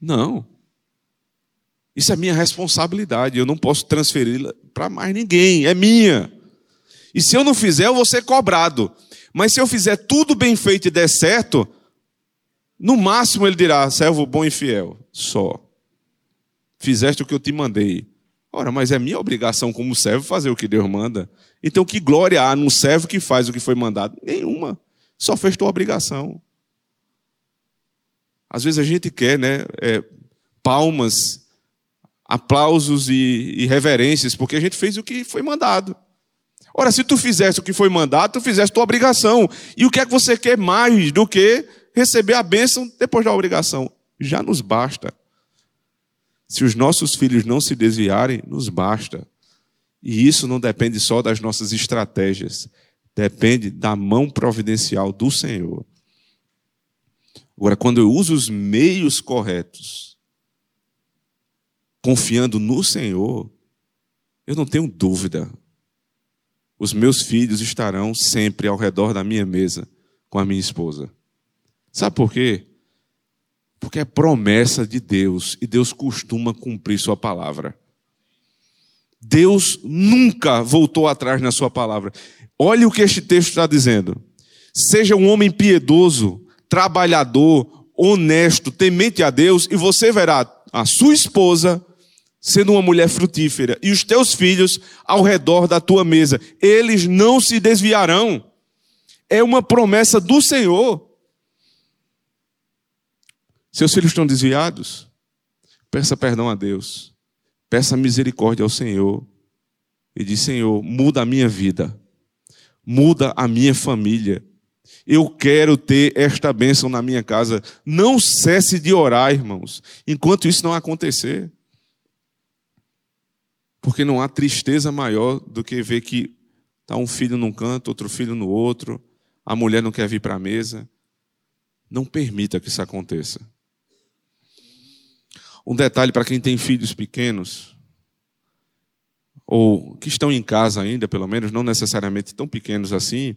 Não. Isso é minha responsabilidade. Eu não posso transferi-la para mais ninguém. É minha. E se eu não fizer, eu vou ser cobrado. Mas se eu fizer tudo bem feito e der certo, no máximo ele dirá: servo bom e fiel, só. Fizeste o que eu te mandei. Ora, mas é minha obrigação como servo fazer o que Deus manda. Então, que glória há num servo que faz o que foi mandado? Nenhuma. Só fez tua obrigação. Às vezes a gente quer, né? É, palmas, aplausos e, e reverências, porque a gente fez o que foi mandado. Ora, se tu fizesse o que foi mandado, tu fizesse tua obrigação. E o que é que você quer mais do que receber a bênção depois da obrigação? Já nos basta. Se os nossos filhos não se desviarem, nos basta. E isso não depende só das nossas estratégias, depende da mão providencial do Senhor. Agora, quando eu uso os meios corretos, confiando no Senhor, eu não tenho dúvida, os meus filhos estarão sempre ao redor da minha mesa com a minha esposa. Sabe por quê? Porque é promessa de Deus e Deus costuma cumprir Sua palavra. Deus nunca voltou atrás na Sua palavra. Olhe o que este texto está dizendo. Seja um homem piedoso, trabalhador, honesto, temente a Deus, e você verá a sua esposa sendo uma mulher frutífera, e os teus filhos ao redor da tua mesa, eles não se desviarão. É uma promessa do Senhor. Seus filhos estão desviados? Peça perdão a Deus. peça misericórdia ao Senhor e diz: Senhor, muda a minha vida, muda a minha família. Eu quero ter esta bênção na minha casa. Não cesse de orar, irmãos, enquanto isso não acontecer. Porque não há tristeza maior do que ver que está um filho num canto, outro filho no outro, a mulher não quer vir para a mesa. Não permita que isso aconteça. Um detalhe para quem tem filhos pequenos, ou que estão em casa ainda, pelo menos, não necessariamente tão pequenos assim,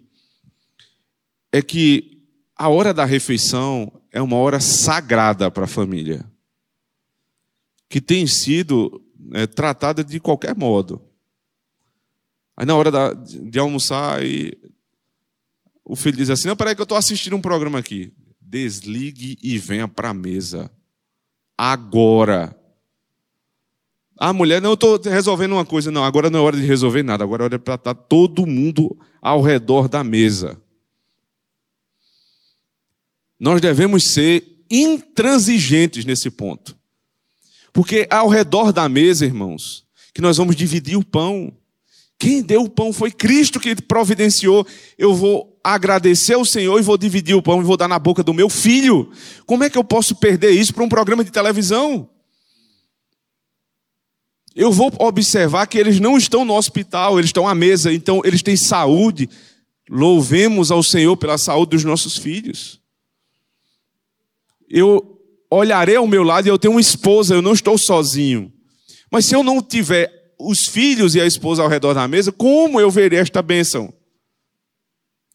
é que a hora da refeição é uma hora sagrada para a família, que tem sido é, tratada de qualquer modo. Aí na hora da, de almoçar, aí, o filho diz assim: Não, peraí, que eu estou assistindo um programa aqui. Desligue e venha para a mesa. Agora. A mulher, não, eu estou resolvendo uma coisa. Não, agora não é hora de resolver nada. Agora é hora para estar todo mundo ao redor da mesa. Nós devemos ser intransigentes nesse ponto. Porque ao redor da mesa, irmãos, que nós vamos dividir o pão. Quem deu o pão foi Cristo que providenciou. Eu vou agradecer ao Senhor e vou dividir o pão e vou dar na boca do meu filho. Como é que eu posso perder isso para um programa de televisão? Eu vou observar que eles não estão no hospital, eles estão à mesa, então eles têm saúde. Louvemos ao Senhor pela saúde dos nossos filhos. Eu olharei ao meu lado e eu tenho uma esposa, eu não estou sozinho. Mas se eu não tiver os filhos e a esposa ao redor da mesa, como eu verei esta bênção?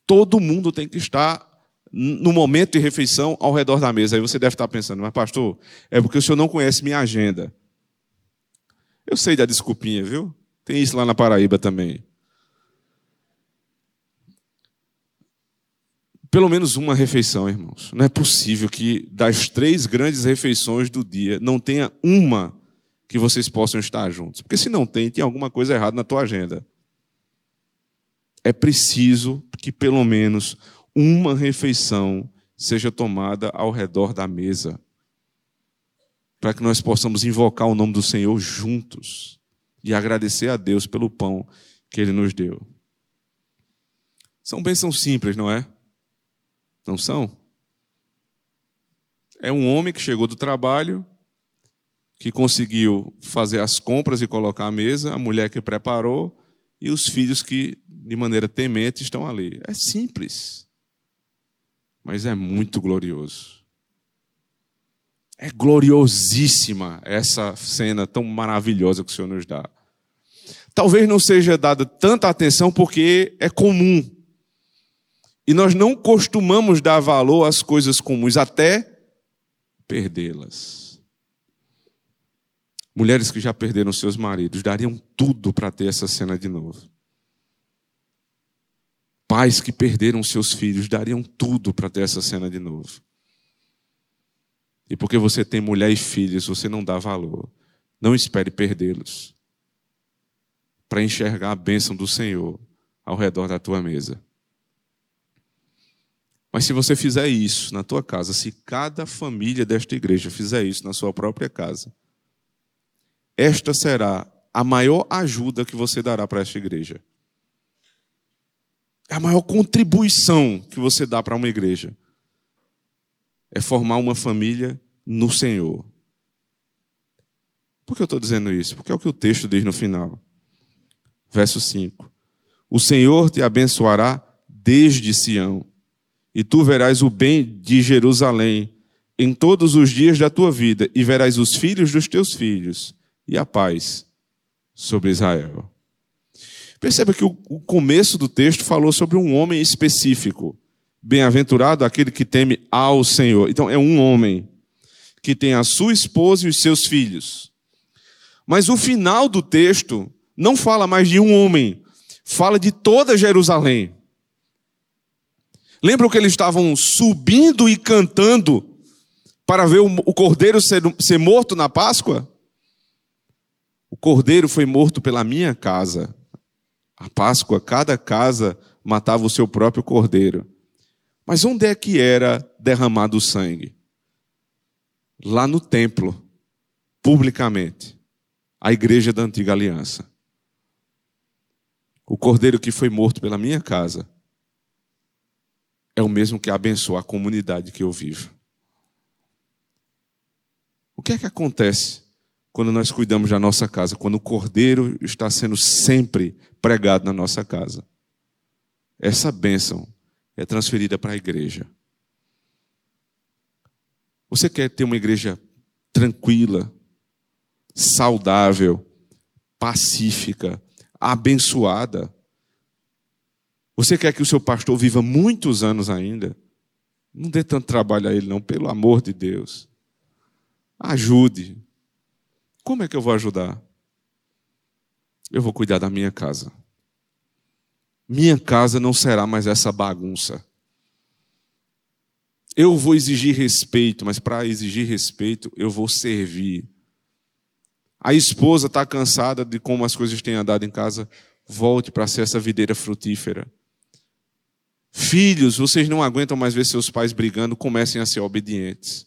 Todo mundo tem que estar no momento de refeição ao redor da mesa. Aí você deve estar pensando, mas pastor, é porque o senhor não conhece minha agenda. Eu sei da desculpinha, viu? Tem isso lá na Paraíba também. Pelo menos uma refeição, irmãos. Não é possível que das três grandes refeições do dia não tenha uma que vocês possam estar juntos. Porque se não tem, tem alguma coisa errada na tua agenda. É preciso que pelo menos uma refeição seja tomada ao redor da mesa. Para que nós possamos invocar o nome do Senhor juntos e agradecer a Deus pelo pão que Ele nos deu. São bênçãos simples, não é? Não são? É um homem que chegou do trabalho, que conseguiu fazer as compras e colocar a mesa, a mulher que preparou e os filhos que, de maneira temente, estão ali. É simples, mas é muito glorioso. É gloriosíssima essa cena tão maravilhosa que o Senhor nos dá. Talvez não seja dada tanta atenção porque é comum e nós não costumamos dar valor às coisas comuns, até perdê-las. Mulheres que já perderam seus maridos dariam tudo para ter essa cena de novo. Pais que perderam seus filhos dariam tudo para ter essa cena de novo. E porque você tem mulher e filhos, você não dá valor. Não espere perdê-los para enxergar a bênção do Senhor ao redor da tua mesa. Mas se você fizer isso na tua casa, se cada família desta igreja fizer isso na sua própria casa, esta será a maior ajuda que você dará para esta igreja. É a maior contribuição que você dá para uma igreja. É formar uma família no Senhor. Por que eu estou dizendo isso? Porque é o que o texto diz no final. Verso 5. O Senhor te abençoará desde Sião e tu verás o bem de Jerusalém em todos os dias da tua vida, e verás os filhos dos teus filhos, e a paz sobre Israel. Perceba que o começo do texto falou sobre um homem específico. Bem-aventurado aquele que teme ao Senhor. Então, é um homem que tem a sua esposa e os seus filhos. Mas o final do texto não fala mais de um homem, fala de toda Jerusalém. Lembram que eles estavam subindo e cantando para ver o cordeiro ser, ser morto na Páscoa? O cordeiro foi morto pela minha casa. A Páscoa, cada casa matava o seu próprio cordeiro. Mas onde é que era derramado o sangue? Lá no templo, publicamente. a igreja da antiga aliança. O cordeiro que foi morto pela minha casa é o mesmo que abençoa a comunidade que eu vivo. O que é que acontece quando nós cuidamos da nossa casa, quando o cordeiro está sendo sempre pregado na nossa casa? Essa bênção é transferida para a igreja. Você quer ter uma igreja tranquila, saudável, pacífica, abençoada. Você quer que o seu pastor viva muitos anos ainda? Não dê tanto trabalho a ele, não, pelo amor de Deus. Ajude. Como é que eu vou ajudar? Eu vou cuidar da minha casa. Minha casa não será mais essa bagunça. Eu vou exigir respeito, mas para exigir respeito, eu vou servir. A esposa está cansada de como as coisas têm andado em casa. Volte para ser essa videira frutífera. Filhos, vocês não aguentam mais ver seus pais brigando, comecem a ser obedientes.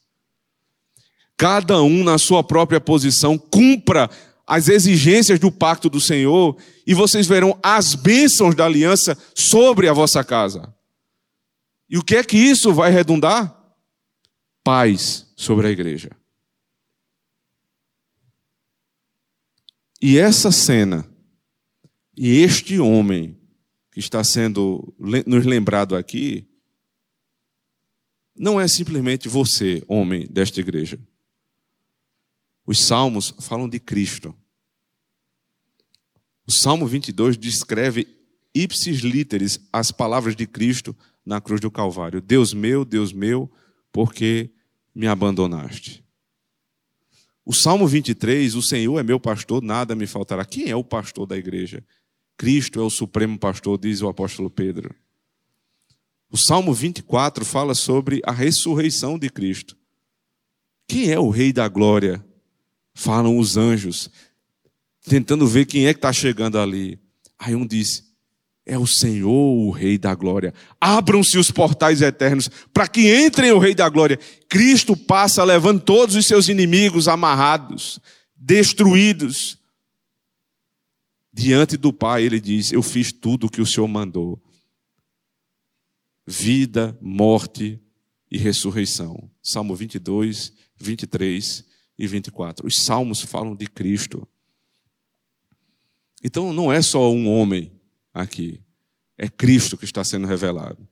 Cada um na sua própria posição, cumpra as exigências do pacto do Senhor e vocês verão as bênçãos da aliança sobre a vossa casa. E o que é que isso vai redundar? Paz sobre a igreja. E essa cena, e este homem que está sendo nos lembrado aqui, não é simplesmente você, homem desta igreja. Os salmos falam de Cristo. O Salmo 22 descreve ipsis literis as palavras de Cristo na cruz do Calvário. Deus meu, Deus meu, por que me abandonaste? O Salmo 23, o Senhor é meu pastor, nada me faltará. Quem é o pastor da igreja? Cristo é o supremo pastor, diz o apóstolo Pedro. O Salmo 24 fala sobre a ressurreição de Cristo. Quem é o Rei da Glória? Falam os anjos, tentando ver quem é que está chegando ali. Aí um diz: é o Senhor, o Rei da Glória. Abram-se os portais eternos para que entrem o Rei da Glória. Cristo passa levando todos os seus inimigos amarrados, destruídos. Diante do Pai, ele diz: Eu fiz tudo o que o Senhor mandou. Vida, morte e ressurreição. Salmo 22, 23 e 24. Os salmos falam de Cristo. Então não é só um homem aqui. É Cristo que está sendo revelado.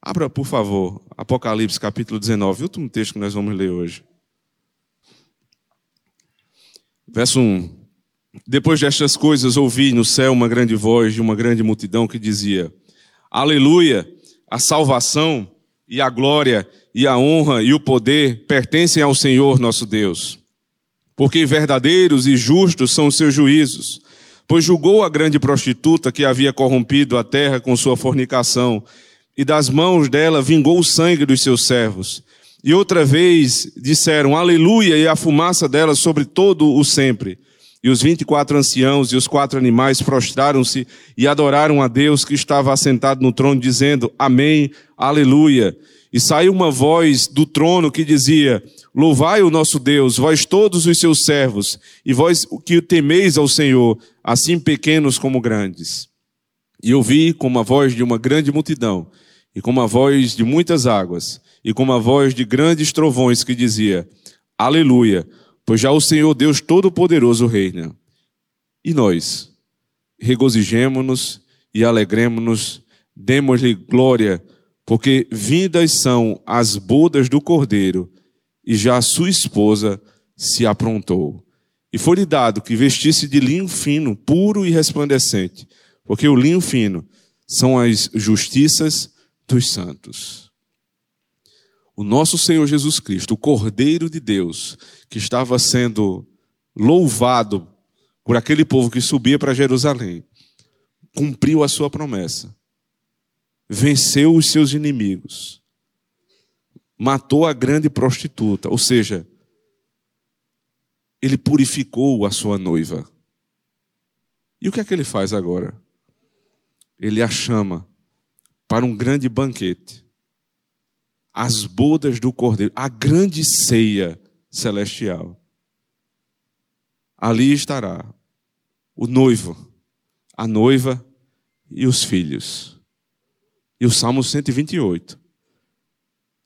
Abra, por favor, Apocalipse capítulo 19, último texto que nós vamos ler hoje. Verso 1. Depois destas coisas, ouvi no céu uma grande voz de uma grande multidão que dizia: Aleluia! A salvação e a glória e a honra e o poder pertencem ao Senhor nosso Deus. Porque verdadeiros e justos são os seus juízos pois julgou a grande prostituta que havia corrompido a terra com sua fornicação, e das mãos dela vingou o sangue dos seus servos. E outra vez disseram aleluia e a fumaça dela sobre todo o sempre. E os vinte e quatro anciãos e os quatro animais prostraram-se e adoraram a Deus que estava assentado no trono, dizendo amém, aleluia. E saiu uma voz do trono que dizia, Louvai o nosso Deus, vós todos os seus servos, e vós que temeis ao Senhor, assim pequenos como grandes. E ouvi como a voz de uma grande multidão, e como a voz de muitas águas, e como a voz de grandes trovões que dizia: Aleluia, pois já o Senhor Deus Todo-Poderoso reina. E nós, regozijemo-nos e alegremos-nos, demos-lhe glória, porque vindas são as bodas do Cordeiro e já sua esposa se aprontou. E foi-lhe dado que vestisse de linho fino, puro e resplandecente, porque o linho fino são as justiças dos santos. O nosso Senhor Jesus Cristo, o Cordeiro de Deus, que estava sendo louvado por aquele povo que subia para Jerusalém, cumpriu a sua promessa, venceu os seus inimigos matou a grande prostituta, ou seja, ele purificou a sua noiva. E o que é que ele faz agora? Ele a chama para um grande banquete. As bodas do cordeiro, a grande ceia celestial. ali estará o noivo, a noiva e os filhos. E o Salmo 128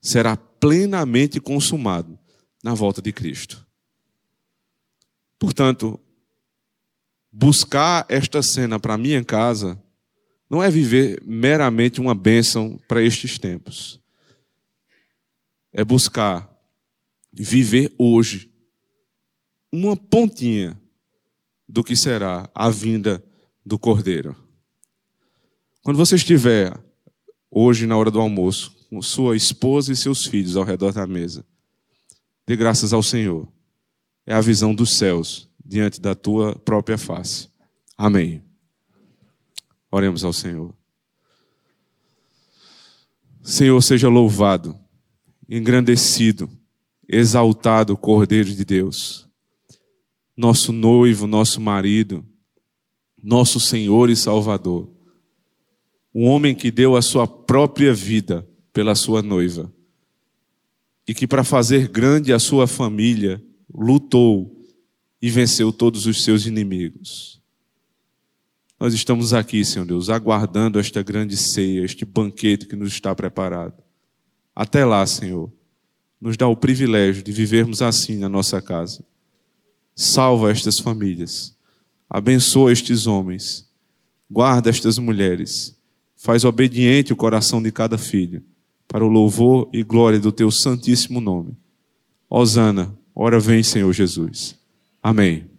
será plenamente consumado na volta de Cristo. Portanto, buscar esta cena para minha casa não é viver meramente uma bênção para estes tempos. É buscar viver hoje uma pontinha do que será a vinda do Cordeiro. Quando você estiver hoje na hora do almoço com sua esposa e seus filhos ao redor da mesa, dê graças ao Senhor. É a visão dos céus diante da tua própria face. Amém. Oremos ao Senhor. Senhor, seja louvado, engrandecido, exaltado, Cordeiro de Deus, nosso noivo, nosso marido, nosso Senhor e Salvador, um homem que deu a sua própria vida pela sua noiva e que, para fazer grande a sua família, lutou e venceu todos os seus inimigos. Nós estamos aqui, Senhor Deus, aguardando esta grande ceia, este banquete que nos está preparado. Até lá, Senhor, nos dá o privilégio de vivermos assim na nossa casa. Salva estas famílias, abençoa estes homens, guarda estas mulheres, faz obediente o coração de cada filho, para o louvor e glória do teu santíssimo nome. Osana, ora vem, Senhor Jesus. Amém.